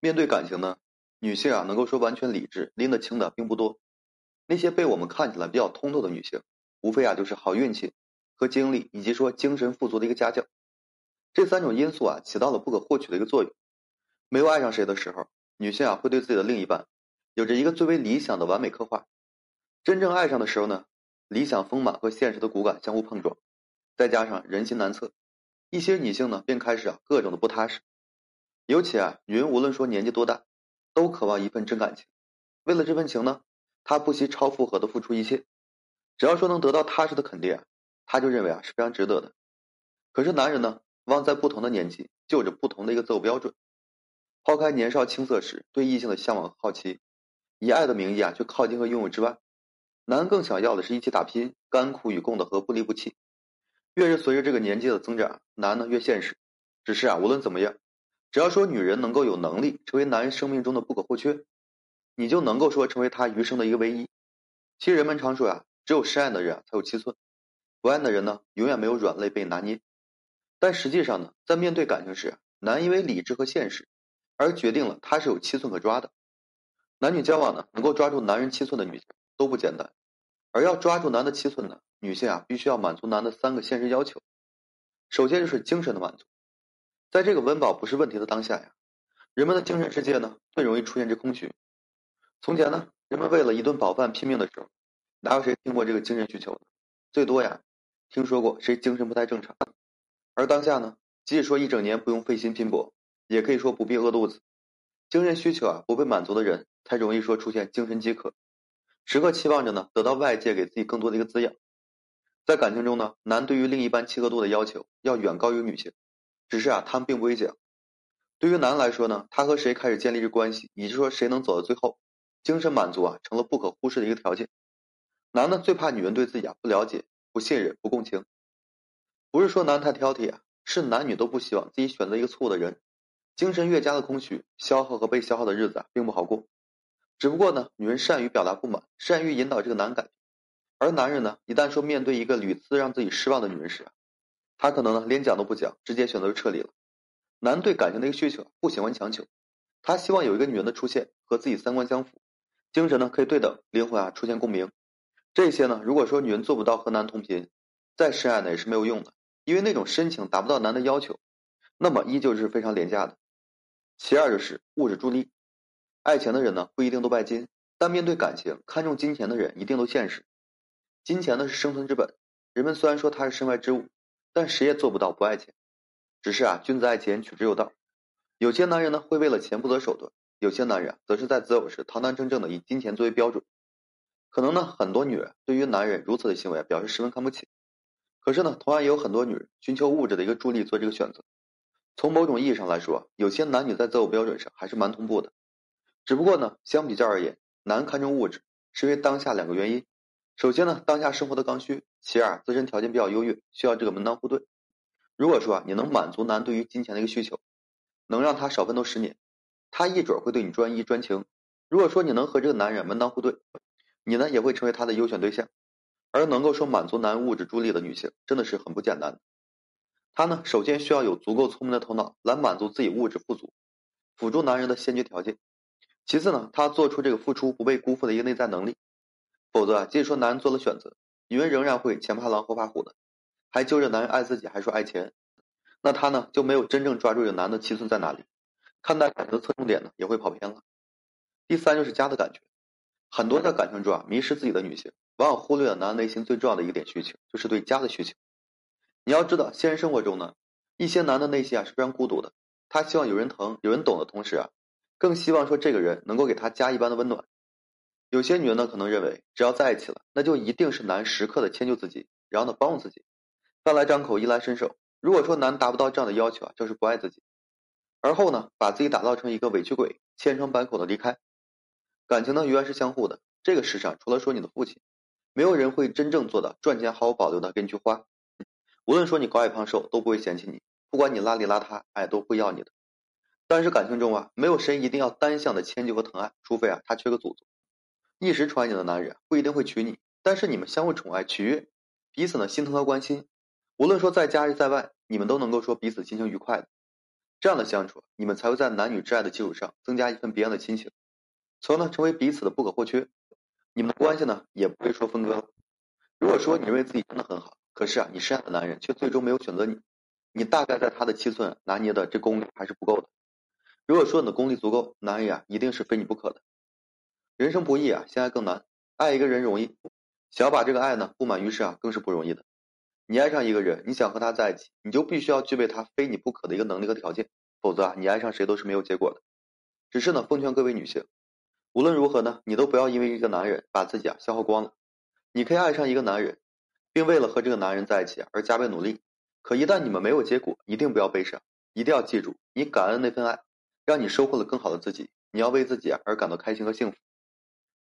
面对感情呢，女性啊能够说完全理智、拎得清的并不多。那些被我们看起来比较通透的女性，无非啊就是好运气和精力，以及说精神富足的一个家教。这三种因素啊起到了不可或缺的一个作用。没有爱上谁的时候，女性啊会对自己的另一半有着一个最为理想的完美刻画。真正爱上的时候呢，理想丰满和现实的骨感相互碰撞，再加上人心难测，一些女性呢便开始啊各种的不踏实。尤其啊，女人无论说年纪多大，都渴望一份真感情。为了这份情呢，她不惜超负荷的付出一切。只要说能得到踏实的肯定啊，她就认为啊是非常值得的。可是男人呢，往往在不同的年纪就有着不同的一个择偶标准。抛开年少青涩时对异性的向往和好奇，以爱的名义啊去靠近和拥有之外，男更想要的是一起打拼、甘苦与共的和不离不弃。越是随着这个年纪的增长，男呢越现实。只是啊，无论怎么样。只要说女人能够有能力成为男人生命中的不可或缺，你就能够说成为他余生的一个唯一。其实人们常说啊，只有深爱的人啊才有七寸，不爱的人呢，永远没有软肋被拿捏。但实际上呢，在面对感情时，男因为理智和现实，而决定了他是有七寸可抓的。男女交往呢，能够抓住男人七寸的女性都不简单，而要抓住男的七寸呢，女性啊，必须要满足男的三个现实要求。首先就是精神的满足。在这个温饱不是问题的当下呀，人们的精神世界呢最容易出现这空虚。从前呢，人们为了一顿饱饭拼命的时候，哪有谁听过这个精神需求呢？最多呀，听说过谁精神不太正常。而当下呢，即使说一整年不用费心拼搏，也可以说不必饿肚子。精神需求啊不被满足的人，才容易说出现精神饥渴，时刻期望着呢得到外界给自己更多的一个滋养。在感情中呢，男对于另一半契合度的要求要远高于女性。只是啊，他们并不会讲。对于男人来说呢，他和谁开始建立这关系，也就是说谁能走到最后，精神满足啊，成了不可忽视的一个条件。男的最怕女人对自己啊不了解、不信任、不共情。不是说男太挑剔啊，是男女都不希望自己选择一个错误的人。精神越加的空虚、消耗和被消耗的日子啊，并不好过。只不过呢，女人善于表达不满，善于引导这个男改，而男人呢，一旦说面对一个屡次让自己失望的女人时啊。他可能呢连讲都不讲，直接选择撤离了。男对感情的一个需求不喜欢强求，他希望有一个女人的出现和自己三观相符，精神呢可以对等，灵魂啊出现共鸣。这些呢，如果说女人做不到和男同频，再深爱呢也是没有用的，因为那种深情达不到男的要求，那么依旧是非常廉价的。其二就是物质助力，爱钱的人呢不一定都拜金，但面对感情看重金钱的人一定都现实。金钱呢是生存之本，人们虽然说它是身外之物。但谁也做不到不爱钱，只是啊，君子爱钱，取之有道。有些男人呢会为了钱不择手段，有些男人则是在择偶时堂堂正正的以金钱作为标准。可能呢，很多女人对于男人如此的行为表示十分看不起。可是呢，同样也有很多女人寻求物质的一个助力做这个选择。从某种意义上来说，有些男女在择偶标准上还是蛮同步的。只不过呢，相比较而言，男看重物质是因为当下两个原因。首先呢，当下生活的刚需；其二，自身条件比较优越，需要这个门当户对。如果说啊，你能满足男对于金钱的一个需求，能让他少奋斗十年，他一准会对你专一专情。如果说你能和这个男人门当户对，你呢也会成为他的优选对象。而能够说满足男物质助力的女性，真的是很不简单的。她呢，首先需要有足够聪明的头脑来满足自己物质富足，辅助男人的先决条件。其次呢，她做出这个付出不被辜负的一个内在能力。否则啊，即使说男人做了选择，女人仍然会前怕狼后怕虎的，还揪着男人爱自己，还说爱钱，那她呢就没有真正抓住这个男的七寸在哪里，看待感情的侧重点呢也会跑偏了。第三就是家的感觉，很多在感情中啊迷失自己的女性，往往忽略了男人内心最重要的一点需求，就是对家的需求。你要知道，现实生活中呢，一些男的内心啊是非常孤独的，他希望有人疼、有人懂的同时啊，更希望说这个人能够给他家一般的温暖。有些女人呢，可能认为只要在一起了，那就一定是男时刻的迁就自己，然后呢帮自己，饭来张口，衣来伸手。如果说男达不到这样的要求啊，就是不爱自己。而后呢，把自己打造成一个委屈鬼，千疮百孔的离开。感情呢，永远是相互的。这个世上除了说你的父亲，没有人会真正做到赚钱毫无保留的给你去花。无论说你高矮胖瘦，都不会嫌弃你；不管你邋里邋遢，哎，都会要你的。但是感情中啊，没有谁一定要单向的迁就和疼爱，除非啊他缺个祖宗。一时宠爱你的男人不一定会娶你，但是你们相互宠爱、取悦，彼此呢心疼和关心，无论说在家还是在外，你们都能够说彼此心情愉快的。这样的相处，你们才会在男女之爱的基础上增加一份别样的亲情，从而呢成为彼此的不可或缺。你们的关系呢也不会说分割。如果说你认为自己真的很好，可是啊你深爱的男人却最终没有选择你，你大概在他的七寸拿捏的这功力还是不够的。如果说你的功力足够，男人呀一定是非你不可的。人生不易啊，相爱更难。爱一个人容易，想要把这个爱呢布满于世啊，更是不容易的。你爱上一个人，你想和他在一起，你就必须要具备他非你不可的一个能力和条件，否则啊，你爱上谁都是没有结果的。只是呢，奉劝各位女性，无论如何呢，你都不要因为一个男人把自己啊消耗光了。你可以爱上一个男人，并为了和这个男人在一起而加倍努力。可一旦你们没有结果，一定不要悲伤，一定要记住，你感恩那份爱，让你收获了更好的自己。你要为自己啊而感到开心和幸福。